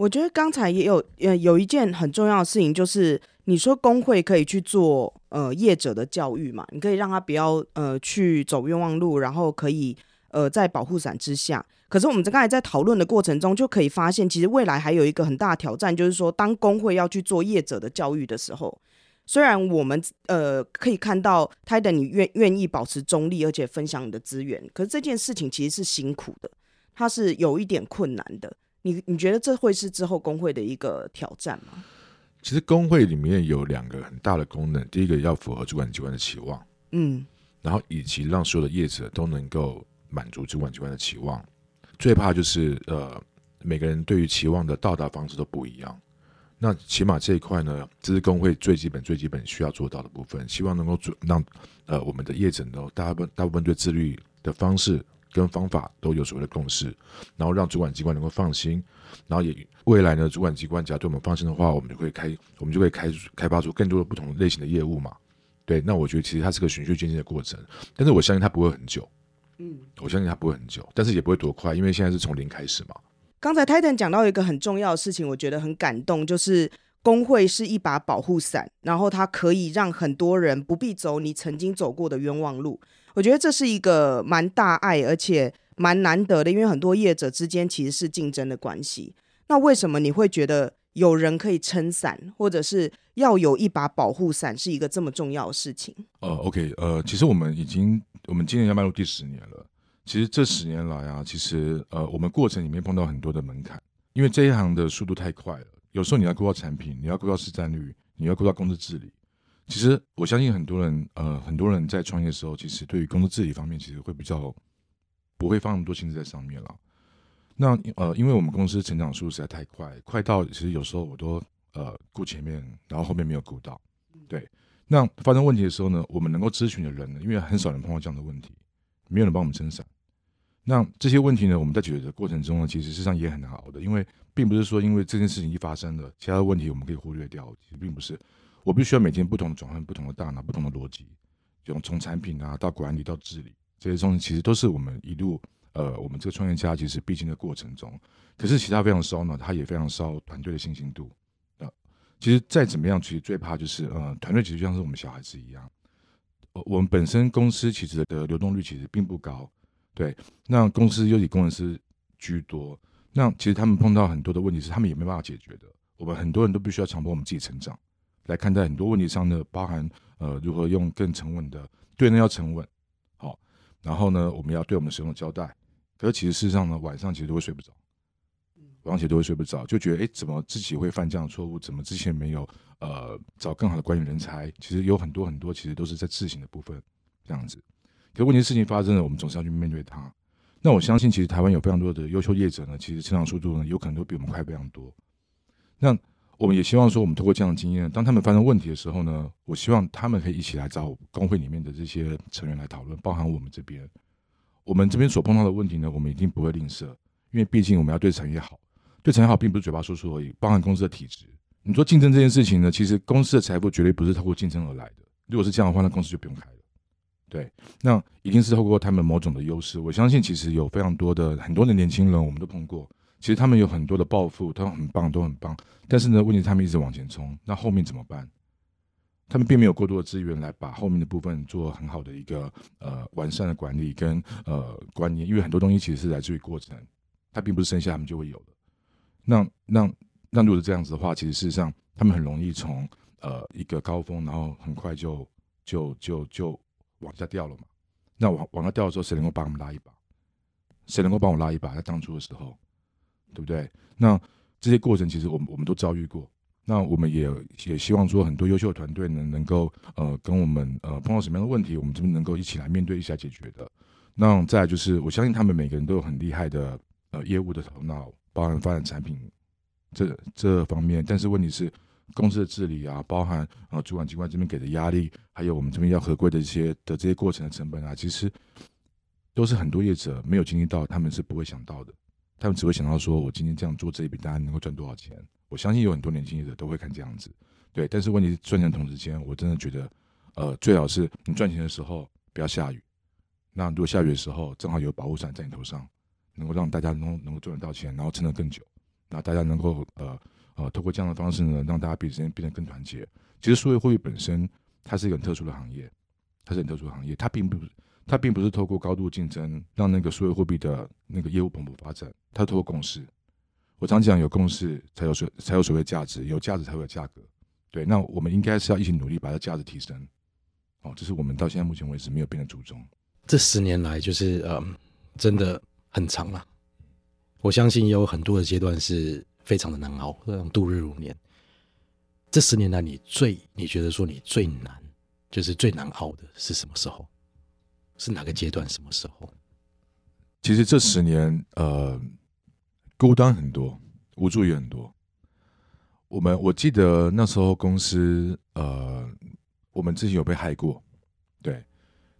我觉得刚才也有呃有一件很重要的事情就是。你说工会可以去做呃业者的教育嘛？你可以让他不要呃去走冤枉路，然后可以呃在保护伞之下。可是我们在刚才在讨论的过程中，就可以发现，其实未来还有一个很大的挑战，就是说当工会要去做业者的教育的时候，虽然我们呃可以看到泰德你愿愿意保持中立，而且分享你的资源，可是这件事情其实是辛苦的，它是有一点困难的。你你觉得这会是之后工会的一个挑战吗？其实工会里面有两个很大的功能，第一个要符合主管机关的期望，嗯，然后以及让所有的业者都能够满足主管机关的期望。最怕就是呃，每个人对于期望的到达方式都不一样。那起码这一块呢，这是工会最基本、最基本需要做到的部分，希望能够做让呃我们的业者呢，大部分大部分对自律的方式跟方法都有所谓的共识，然后让主管机关能够放心。然后也未来呢，主管机关只要对我们放心的话，我们就会开，我们就会开开发出更多的不同类型的业务嘛。对，那我觉得其实它是个循序渐进的过程，但是我相信它不会很久。嗯，我相信它不会很久，但是也不会多快，因为现在是从零开始嘛。刚才 Titan 讲到一个很重要的事情，我觉得很感动，就是工会是一把保护伞，然后它可以让很多人不必走你曾经走过的冤枉路。我觉得这是一个蛮大爱，而且。蛮难得的，因为很多业者之间其实是竞争的关系。那为什么你会觉得有人可以撑伞，或者是要有一把保护伞，是一个这么重要的事情？呃，OK，呃，其实我们已经，我们今年要迈入第十年了。其实这十年来啊，其实呃，我们过程里面碰到很多的门槛，因为这一行的速度太快了。有时候你要规划产品，你要规划市占率，你要规划公司治理。其实我相信很多人，呃，很多人在创业的时候，其实对于工作治理方面，其实会比较。不会放那么多心思在上面了。那呃，因为我们公司成长速度实在太快，快到其实有时候我都呃顾前面，然后后面没有顾到。对，那发生问题的时候呢，我们能够咨询的人呢，因为很少人碰到这样的问题，没有人帮我们撑伞。那这些问题呢，我们在解决的过程中呢，其实事实上也很难熬的，因为并不是说因为这件事情一发生了，其他的问题我们可以忽略掉。其实并不是，我必须要每天不同的转换、不同的大脑、不同的逻辑，从从产品啊到管理到治理。这些东西其实都是我们一路，呃，我们这个创业家其实必经的过程中。可是其他非常烧脑，他也非常烧团队的信心度。呃，其实再怎么样，其实最怕就是，呃，团队其实就像是我们小孩子一样。我们本身公司其实的流动率其实并不高，对。那公司又以工程师居多，那其实他们碰到很多的问题是他们也没办法解决的。我们很多人都必须要强迫我们自己成长，来看待很多问题上呢，包含呃如何用更沉稳的对人要沉稳，好，然后呢，我们要对我们使用的交代。可是其实事实上呢，晚上其实都会睡不着。晚上其实都会睡不着，就觉得哎，怎么自己会犯这样的错误？怎么之前没有呃找更好的管理人才？其实有很多很多，其实都是在自省的部分这样子。可问题事情发生了，我们总是要去面对它。那我相信，其实台湾有非常多的优秀业者呢，其实成长速度呢，有可能都比我们快非常多。那我们也希望说，我们通过这样的经验，当他们发生问题的时候呢，我希望他们可以一起来找工会里面的这些成员来讨论，包含我们这边，我们这边所碰到的问题呢，我们一定不会吝啬，因为毕竟我们要对产业好。对产业好，并不是嘴巴说说而已，包含公司的体质。你说竞争这件事情呢，其实公司的财富绝对不是透过竞争而来的。如果是这样的话，那公司就不用开了。对，那一定是透过他们某种的优势。我相信，其实有非常多的很多的年轻人，我们都碰过。其实他们有很多的抱负，都很棒，都很棒。但是呢，问题他们一直往前冲，那后面怎么办？他们并没有过多的资源来把后面的部分做很好的一个呃完善的管理跟呃观念，因为很多东西其实是来自于过程，它并不是生下他们就会有的。那那那如果是这样子的话，其实事实上他们很容易从呃一个高峰，然后很快就就就就往下掉了嘛。那往往下掉的时候，谁能够帮我们拉一把？谁能够帮我拉一把？在当初的时候，对不对？那这些过程其实我们我们都遭遇过。那我们也也希望说，很多优秀的团队呢，能够呃跟我们呃碰到什么样的问题，我们这边能够一起来面对，一起来解决的。那再就是，我相信他们每个人都有很厉害的呃业务的头脑。包含发展产品这这方面，但是问题是公司的治理啊，包含啊主管机关这边给的压力，还有我们这边要合规的一些的这些过程的成本啊，其实都是很多业者没有经历到，他们是不会想到的，他们只会想到说，我今天这样做这一笔单能够赚多少钱。我相信有很多年轻业者都会看这样子，对。但是问题是赚钱的同时间，我真的觉得，呃，最好是你赚钱的时候不要下雨，那如果下雨的时候，正好有保护伞在你头上。能够让大家能能够赚得到钱，然后撑得更久，那大家能够呃呃，透过这样的方式呢，让大家彼此间变得更团结。其实数位货币本身它是一个很特殊的行业，它是很特殊的行业，它并不它并不是透过高度竞争让那个数位货币的那个业务蓬勃发展，它透过共识。我常讲有共识才有所才有所谓价值，有价值才会有价格。对，那我们应该是要一起努力把它价值提升。哦，这是我们到现在目前为止没有变的初衷。这十年来就是嗯，真的。很长了，我相信也有很多的阶段是非常的难熬，这样度日如年。这十年来，你最你觉得说你最难，就是最难熬的是什么时候？是哪个阶段？什么时候？其实这十年，呃，孤单很多，无助也很多。我们我记得那时候公司，呃，我们之前有被害过，对。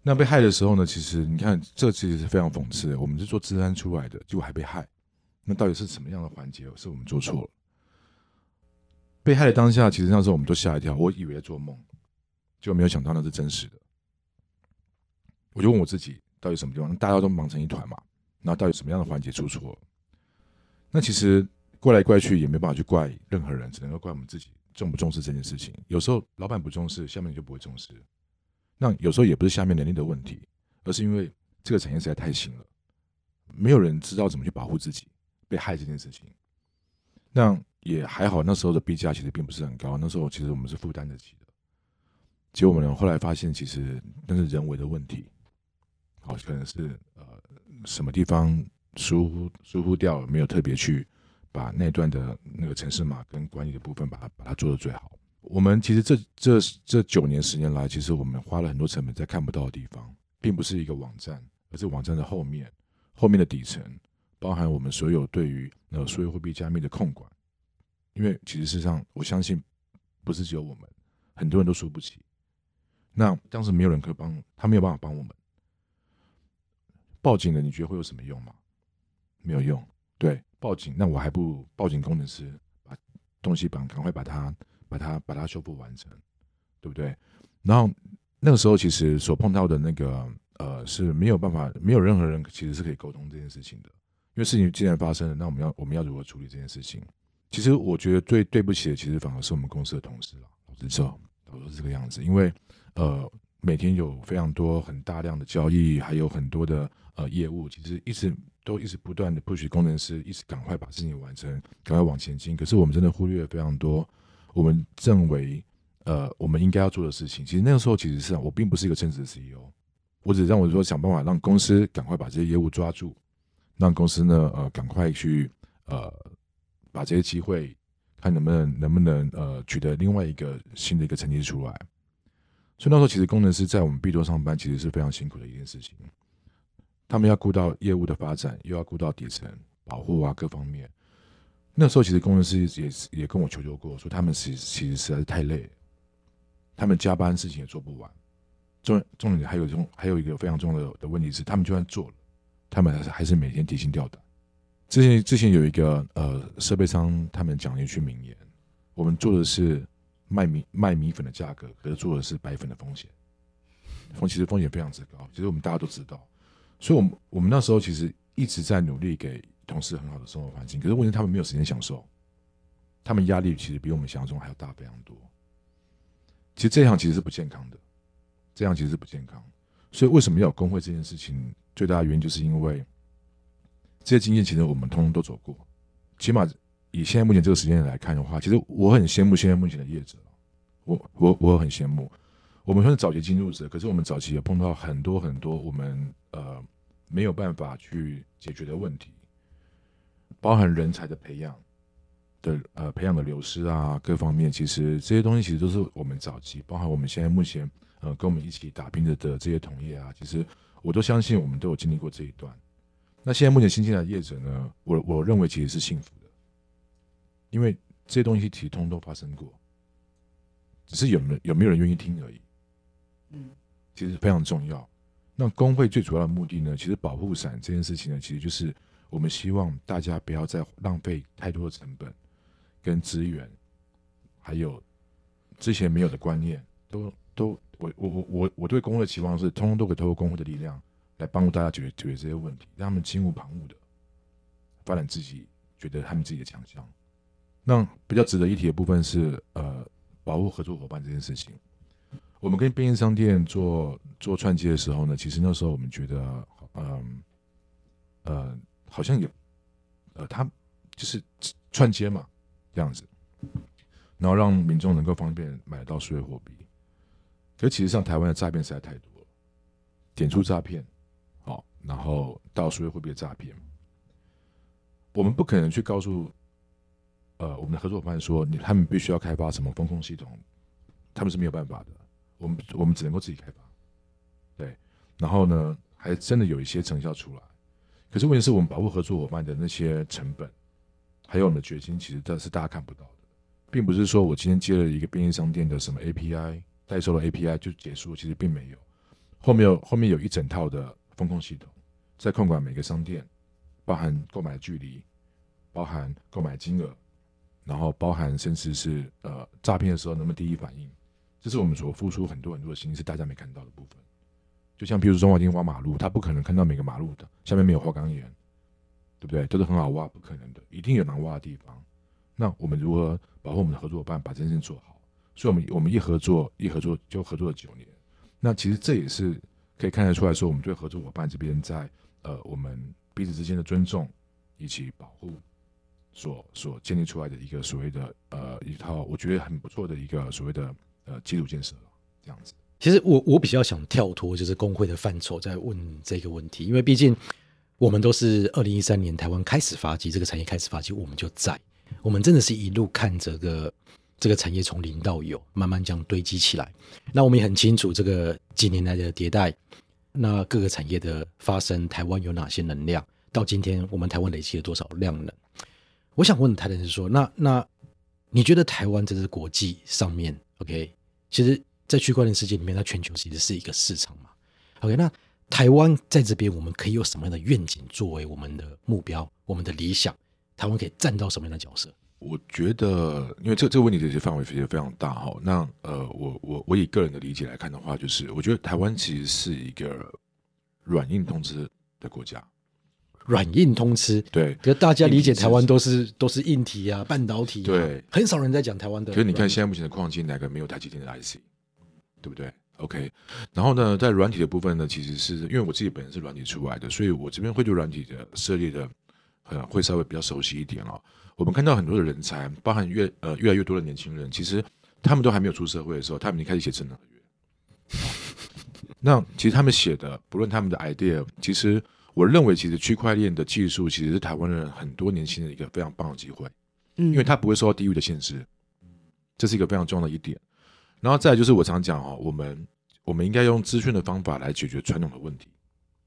那被害的时候呢？其实你看，这其实是非常讽刺的。我们是做资安出来的，结果还被害。那到底是什么样的环节是我们做错了？被害的当下，其实那时候我们都吓一跳，我以为在做梦，就没有想到那是真实的。我就问我自己，到底什么地方？大家都忙成一团嘛？那到底什么样的环节出错？那其实怪来怪去也没办法去怪任何人，只能够怪我们自己重不重视这件事情。有时候老板不重视，下面就不会重视。那有时候也不是下面能力的问题，而是因为这个产业实在太新了，没有人知道怎么去保护自己被害这件事情。那也还好，那时候的币价其实并不是很高，那时候其实我们是负担得起的。结果我们后来发现，其实那是人为的问题，好，可能是呃什么地方疏忽疏忽掉了，没有特别去把那段的那个城市码跟管理的部分把它把它做得最好。我们其实这这这九年十年来，其实我们花了很多成本在看不到的地方，并不是一个网站，而是网站的后面，后面的底层，包含我们所有对于呃数位货币加密的控管。因为其实事实上，我相信不是只有我们，很多人都输不起。那当时没有人可以帮，他没有办法帮我们。报警了，你觉得会有什么用吗？没有用。对，报警，那我还不如报警工程师把东西绑，赶快把它。把它把它修复完成，对不对？然后那个时候其实所碰到的那个呃是没有办法，没有任何人其实是可以沟通这件事情的，因为事情既然发生了，那我们要我们要如何处理这件事情？其实我觉得最对不起的，其实反而是我们公司的同事了。老实说，都是这个样子，因为呃，每天有非常多很大量的交易，还有很多的呃业务，其实一直都一直不断的 push 工程师，一直赶快把事情完成，赶快往前进。可是我们真的忽略了非常多，我们认为呃我们应该要做的事情。其实那个时候，其实是我并不是一个称职的 CEO，我只让我说想办法让公司赶快把这些业务抓住，让公司呢呃赶快去呃。把这些机会，看能不能能不能呃取得另外一个新的一个成绩出来。所以那时候其实工程师在我们 B 座上班，其实是非常辛苦的一件事情。他们要顾到业务的发展，又要顾到底层保护啊各方面。那时候其实工程师也也跟我求救过，说他们实其实实在是太累，他们加班事情也做不完。重重点还有重还有一个非常重要的的问题是，他们就算做了，他们还是还是每天提心吊胆。之前之前有一个呃设备商，他们讲了一句名言：我们做的是卖米卖米粉的价格，可是做的是白粉的风险。风其实风险非常之高，其实我们大家都知道。所以，我们我们那时候其实一直在努力给同事很好的生活环境，可是问题他们没有时间享受，他们压力其实比我们想象中还要大非常多。其实这样其实是不健康的，这样其实是不健康。所以为什么要有工会这件事情？最大的原因就是因为。这些经验其实我们通通都走过，起码以现在目前这个时间来看的话，其实我很羡慕现在目前的业者，我我我很羡慕。我们算是早期进入者，可是我们早期也碰到很多很多我们呃没有办法去解决的问题，包含人才的培养的呃培养的流失啊，各方面其实这些东西其实都是我们早期，包含我们现在目前呃跟我们一起打拼的的这些同业啊，其实我都相信我们都有经历过这一段。那现在目前新进来的业者呢，我我认为其实是幸福的，因为这些东西其实通通都发生过，只是有没有有没有人愿意听而已。嗯，其实非常重要。那工会最主要的目的呢，其实保护伞这件事情呢，其实就是我们希望大家不要再浪费太多的成本跟资源，还有之前没有的观念，都都我我我我我对工会的期望是，通通都可以透过工会的力量。来帮助大家解决解决这些问题，让他们心无旁骛的发展自己觉得他们自己的强项。那比较值得一提的部分是，呃，保护合作伙伴这件事情。我们跟便利商店做做串接的时候呢，其实那时候我们觉得，嗯，呃，好像也，呃，他就是串接嘛，这样子，然后让民众能够方便买到数位货币。可其实上台湾的诈骗实在太多了，点数诈骗。好然后到数位货币的诈骗，我们不可能去告诉呃我们的合作伙伴说，你他们必须要开发什么风控系统，他们是没有办法的。我们我们只能够自己开发，对。然后呢，还真的有一些成效出来。可是问题是我们保护合作伙伴的那些成本，还有我们的决心，其实这是大家看不到的，并不是说我今天接了一个便利商店的什么 API 代收了 API 就结束，其实并没有，后面有后面有一整套的。风控系统在控管每个商店，包含购买距离，包含购买金额，然后包含甚至是呃诈骗的时候能不能第一反应，这是我们所付出很多很多的心思，大家没看到的部分。就像比如说中华金挖马路，他不可能看到每个马路的下面没有花岗岩，对不对？都是很好挖，不可能的，一定有难挖的地方。那我们如何保护我们的合作伙伴，把这件事做好？所以，我们我们一合作一合作就合作了九年。那其实这也是。可以看得出来说，我们对合作伙伴这边在呃，我们彼此之间的尊重以及保护所所建立出来的一个所谓的呃一套，我觉得很不错的一个所谓的呃基础建设这样子。其实我我比较想跳脱就是工会的范畴，在问这个问题，因为毕竟我们都是二零一三年台湾开始发迹，这个产业开始发迹，我们就在，我们真的是一路看着个。这个产业从零到有，慢慢这样堆积起来。那我们也很清楚这个几年来的迭代，那各个产业的发生，台湾有哪些能量？到今天我们台湾累积了多少量能？我想问台的是说，那那你觉得台湾在这国际上面，OK？其实，在区块链世界里面，它全球其实是一个市场嘛？OK？那台湾在这边，我们可以有什么样的愿景作为我们的目标、我们的理想？台湾可以站到什么样的角色？我觉得，因为这这个问题其实范围其实非常大哈。那呃，我我我以个人的理解来看的话，就是我觉得台湾其实是一个软硬通吃的国家。软硬通吃。对，可是大家理解台湾都是都是硬体啊，半导体、啊。对，很少人在讲台湾的。可是你看现在目前的矿机，哪个没有台积电的 IC，对不对？OK，然后呢，在软体的部分呢，其实是因为我自己本身是软体出来的，所以我这边会对软体的涉猎的，呃，会稍微比较熟悉一点哦。我们看到很多的人才，包含越呃越来越多的年轻人，其实他们都还没有出社会的时候，他们已经开始写智能合约。(laughs) 那其实他们写的，不论他们的 idea，其实。我认为，其实区块链的技术其实是台湾人很多年轻人一个非常棒的机会，嗯，因为它不会受到地域的限制，这是一个非常重要的一点。然后再来就是我常讲哦，我们我们应该用资讯的方法来解决传统的问题。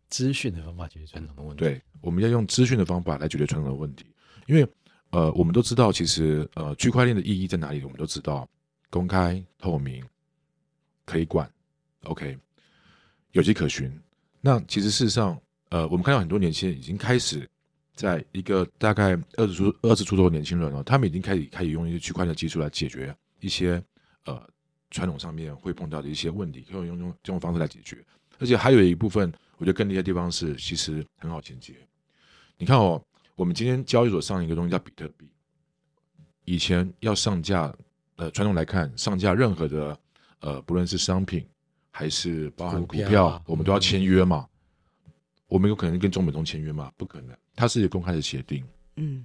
资讯的方法解决传统的问题，对，我们要用资讯的方法来解决传统的问题。因为呃，我们都知道，其实呃，区块链的意义在哪里？我们都知道，公开、透明、可以管，OK，有迹可循。那其实事实上。呃，我们看到很多年轻人已经开始，在一个大概二十出二十出头的年轻人哦，他们已经开始开始用一些区块链的技术来解决一些呃传统上面会碰到的一些问题，可以用用这种方式来解决。而且还有一部分，我觉得更厉害的地方是，其实很好衔接。你看哦，我们今天交易所上一个东西叫比特币，以前要上架，呃，传统来看，上架任何的呃，不论是商品还是包含股票，股票啊，我们都要签约嘛。我们有可能跟中美通签约吗？不可能，它是一个公开的协定。嗯，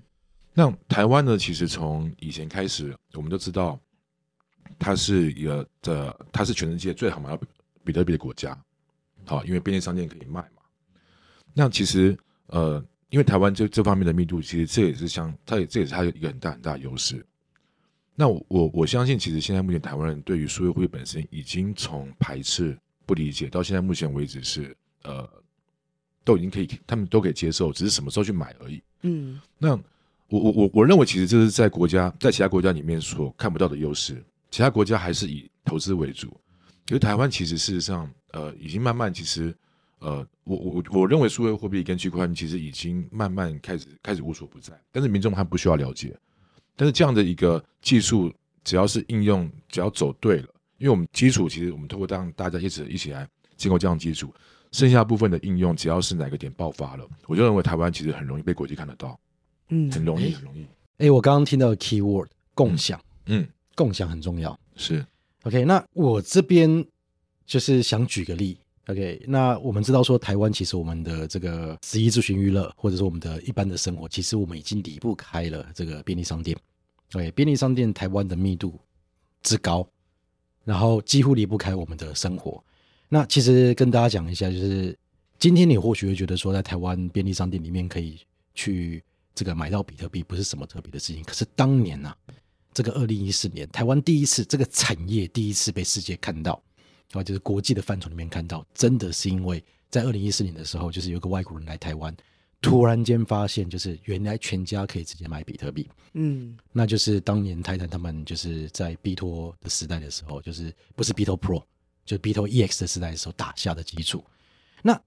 那台湾呢？其实从以前开始，我们都知道，它是一个的，它是全世界最好买到比特币的国家。好，因为便利商店可以卖嘛。那其实，呃，因为台湾这这方面的密度，其实这也是相，它也这也是它有一个很大很大的优势。那我我我相信，其实现在目前台湾人对于数位货币本身，已经从排斥、不理解，到现在目前为止是呃。都已经可以，他们都可以接受，只是什么时候去买而已。嗯，那我我我我认为，其实这是在国家在其他国家里面所看不到的优势。其他国家还是以投资为主，因为台湾其实事实上，呃，已经慢慢其实，呃，我我我认为数位货币跟区块链其实已经慢慢开始开始无所不在，但是民众还不需要了解。但是这样的一个技术，只要是应用，只要走对了，因为我们基础其实我们透过让大家一直一起来建构这样的基础。剩下部分的应用，只要是哪个点爆发了，我就认为台湾其实很容易被国际看得到，嗯，很容易，很容易。哎、欸，我刚刚听到 keyword 共享，嗯，共享很重要，是。OK，那我这边就是想举个例，OK，那我们知道说台湾其实我们的这个十一住行娱乐，或者说我们的一般的生活，其实我们已经离不开了这个便利商店。OK，便利商店台湾的密度之高，然后几乎离不开我们的生活。那其实跟大家讲一下，就是今天你或许会觉得说，在台湾便利商店里面可以去这个买到比特币，不是什么特别的事情。可是当年呢、啊，这个二零一四年，台湾第一次这个产业第一次被世界看到，啊，就是国际的范畴里面看到，真的是因为在二零一四年的时候，就是有个外国人来台湾，突然间发现，就是原来全家可以直接买比特币。嗯，那就是当年泰坦他们就是在币托的时代的时候，就是不是币托 Pro。就 BitoEX 的时代的时候打下的基础，那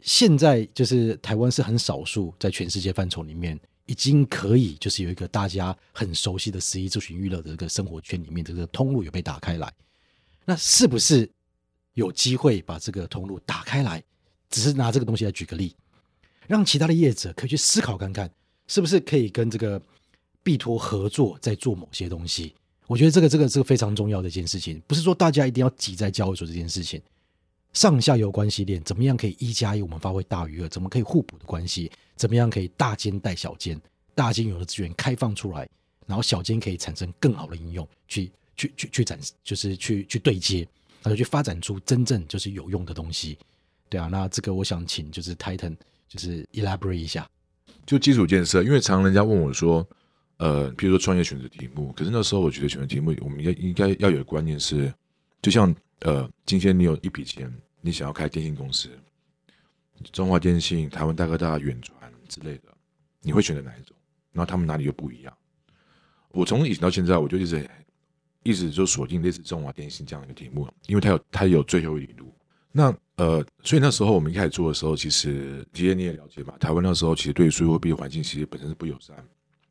现在就是台湾是很少数在全世界范畴里面已经可以就是有一个大家很熟悉的食衣住行娱乐的这个生活圈里面这个通路有被打开来，那是不是有机会把这个通路打开来？只是拿这个东西来举个例，让其他的业者可以去思考看看，是不是可以跟这个币托合作，在做某些东西。我觉得这个这个这个非常重要的一件事情，不是说大家一定要挤在交易所这件事情，上下游关系链怎么样可以一加一我们发挥大于二，怎么可以互补的关系，怎么样可以大间带小间，大间有的资源开放出来，然后小间可以产生更好的应用，去去去去展示，就是去去对接，然后去发展出真正就是有用的东西。对啊，那这个我想请就是 Titan 就是 elaborate 一下，就基础建设，因为常常人家问我说。呃，比如说创业选择题目，可是那时候我觉得选择题目，我们应应该要有的观念是，就像呃，今天你有一笔钱，你想要开电信公司，中华电信、台湾大哥大、远传之类的，你会选择哪一种？然后他们哪里又不一样？我从以前到现在，我就一直一直就锁定类似中华电信这样一个题目，因为它有它有最后一路。那呃，所以那时候我们一开始做的时候，其实其实你也了解嘛，台湾那时候其实对于数字货币环境其实本身是不友善。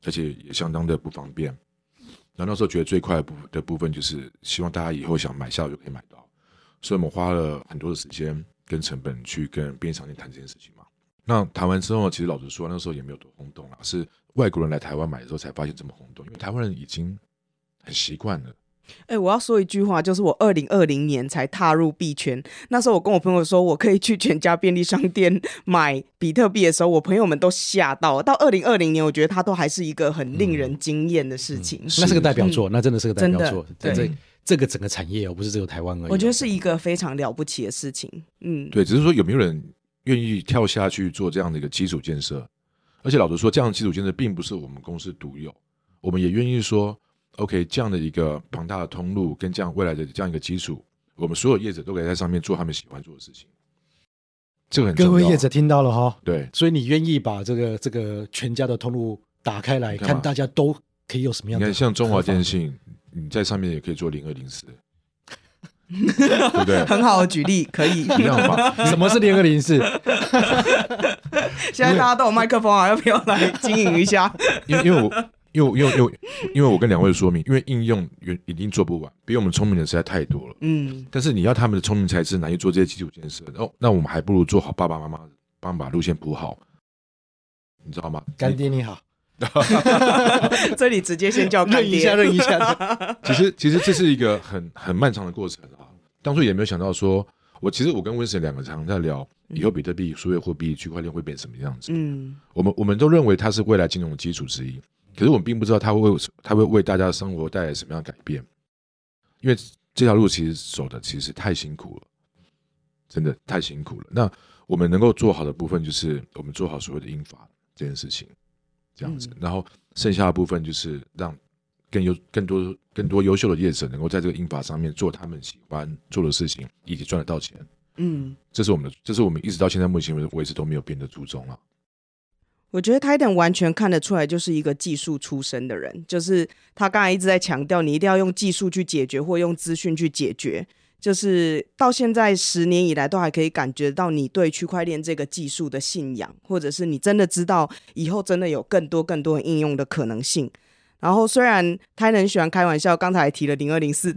而且也相当的不方便，然后那时候觉得最快的部的部分就是希望大家以后想买下就可以买到，所以我们花了很多的时间跟成本去跟便利商店谈这件事情嘛。那谈完之后，其实老实说，那时候也没有多轰动啊，是外国人来台湾买的时候才发现这么轰动，因为台湾人已经很习惯了。哎、欸，我要说一句话，就是我二零二零年才踏入币圈，那时候我跟我朋友说我可以去全家便利商店买比特币的时候，我朋友们都吓到了。到二零二零年，我觉得它都还是一个很令人惊艳的事情。嗯嗯、那是个代表作，嗯、那真的是个代表作。对，这这个整个产业，而不是只有台湾而已。我觉得是一个非常了不起的事情。嗯，对，只是说有没有人愿意跳下去做这样的一个基础建设？而且老实说，这样的基础建设并不是我们公司独有，我们也愿意说。OK，这样的一个庞大的通路跟这样未来的这样一个基础，我们所有业者都可以在上面做他们喜欢做的事情。这个很重要。各位业者听到了哈？对，所以你愿意把这个这个全家的通路打开来看，大家都可以有什么样的？你看，像中华电信，你在上面也可以做零二零四，(laughs) 对不对？很好的举例，可以。(laughs) 什么是零二零四？现在大家都有麦克风啊，要不要来经营一下？因为因为我。因为因为因为因为我跟两位说明，因为应用远一定做不完，比我们聪明的实在太多了。嗯，但是你要他们的聪明才智，难以做这些基础建设。哦，那我们还不如做好爸爸妈妈帮把路线铺好，你知道吗？干爹你好，(laughs) 这里直接先叫干爹，认一下，认一下。(laughs) 其实其实这是一个很很漫长的过程啊。当初也没有想到说，我其实我跟温神两个常在聊，以后比特币、数位货币、区块链会变成什么样子。嗯，我们我们都认为它是未来金融的基础之一。可是我们并不知道它会为它会为大家的生活带来什么样的改变，因为这条路其实走的其实太辛苦了，真的太辛苦了。那我们能够做好的部分就是我们做好所谓的英法这件事情，这样子，然后剩下的部分就是让更优更多更多优秀的业者能够在这个英法上面做他们喜欢做的事情，以及赚得到钱。嗯，这是我们的，这是我们一直到现在目前为止为止都没有变的初衷了。我觉得 Titan 完全看得出来，就是一个技术出身的人。就是他刚才一直在强调，你一定要用技术去解决，或用资讯去解决。就是到现在十年以来，都还可以感觉到你对区块链这个技术的信仰，或者是你真的知道以后真的有更多更多应用的可能性。然后虽然 Titan 喜欢开玩笑，刚才还提了零二零四，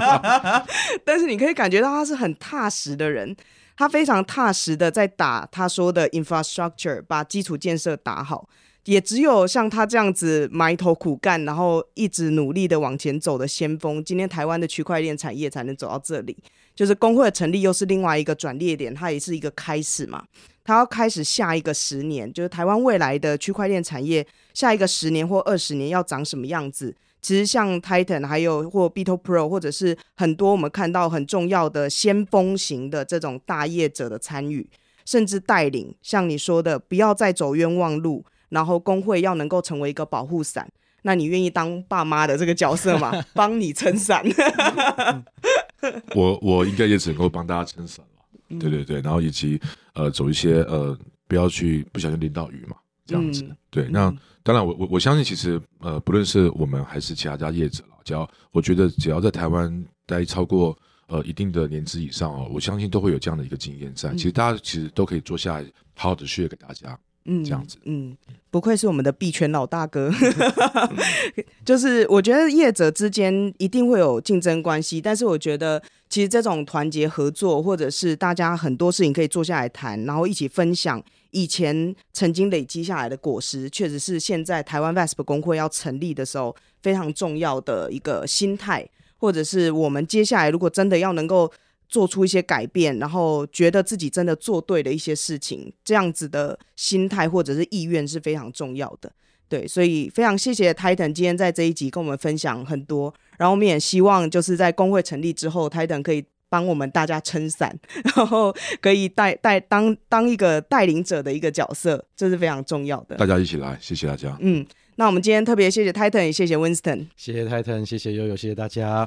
(laughs) 但是你可以感觉到他是很踏实的人。他非常踏实的在打他说的 infrastructure，把基础建设打好。也只有像他这样子埋头苦干，然后一直努力的往前走的先锋，今天台湾的区块链产业才能走到这里。就是工会的成立又是另外一个转捩点，它也是一个开始嘛。它要开始下一个十年，就是台湾未来的区块链产业下一个十年或二十年要长什么样子。其实像 Titan 还有或 BitoPro，或者是很多我们看到很重要的先锋型的这种大业者的参与，甚至带领，像你说的，不要再走冤枉路，然后工会要能够成为一个保护伞。那你愿意当爸妈的这个角色吗？(laughs) 帮你撑伞。(laughs) 我我应该也只能够帮大家撑伞了。对对对，然后以及呃走一些呃不要去不小心淋到雨嘛。这样子，对，那当然我，我我我相信，其实呃，不论是我们还是其他家业者，只要我觉得只要在台湾待超过呃一定的年资以上哦，我相信都会有这样的一个经验在。其实大家其实都可以坐下来，好好的 share 给大家，嗯，这样子，嗯，不愧是我们的币圈老大哥，(laughs) 就是我觉得业者之间一定会有竞争关系，但是我觉得其实这种团结合作，或者是大家很多事情可以坐下来谈，然后一起分享。以前曾经累积下来的果实，确实是现在台湾 VASP 工会要成立的时候非常重要的一个心态，或者是我们接下来如果真的要能够做出一些改变，然后觉得自己真的做对了一些事情，这样子的心态或者是意愿是非常重要的。对，所以非常谢谢 Titan 今天在这一集跟我们分享很多，然后我们也希望就是在工会成立之后，Titan 可以。帮我们大家撑伞，(laughs) 然后可以带带当当一个带领者的一个角色，这是非常重要的。大家一起来，谢谢大家。嗯，那我们今天特别谢谢 Titan，也谢谢 Winston，谢谢 Titan，谢谢悠悠，谢谢大家。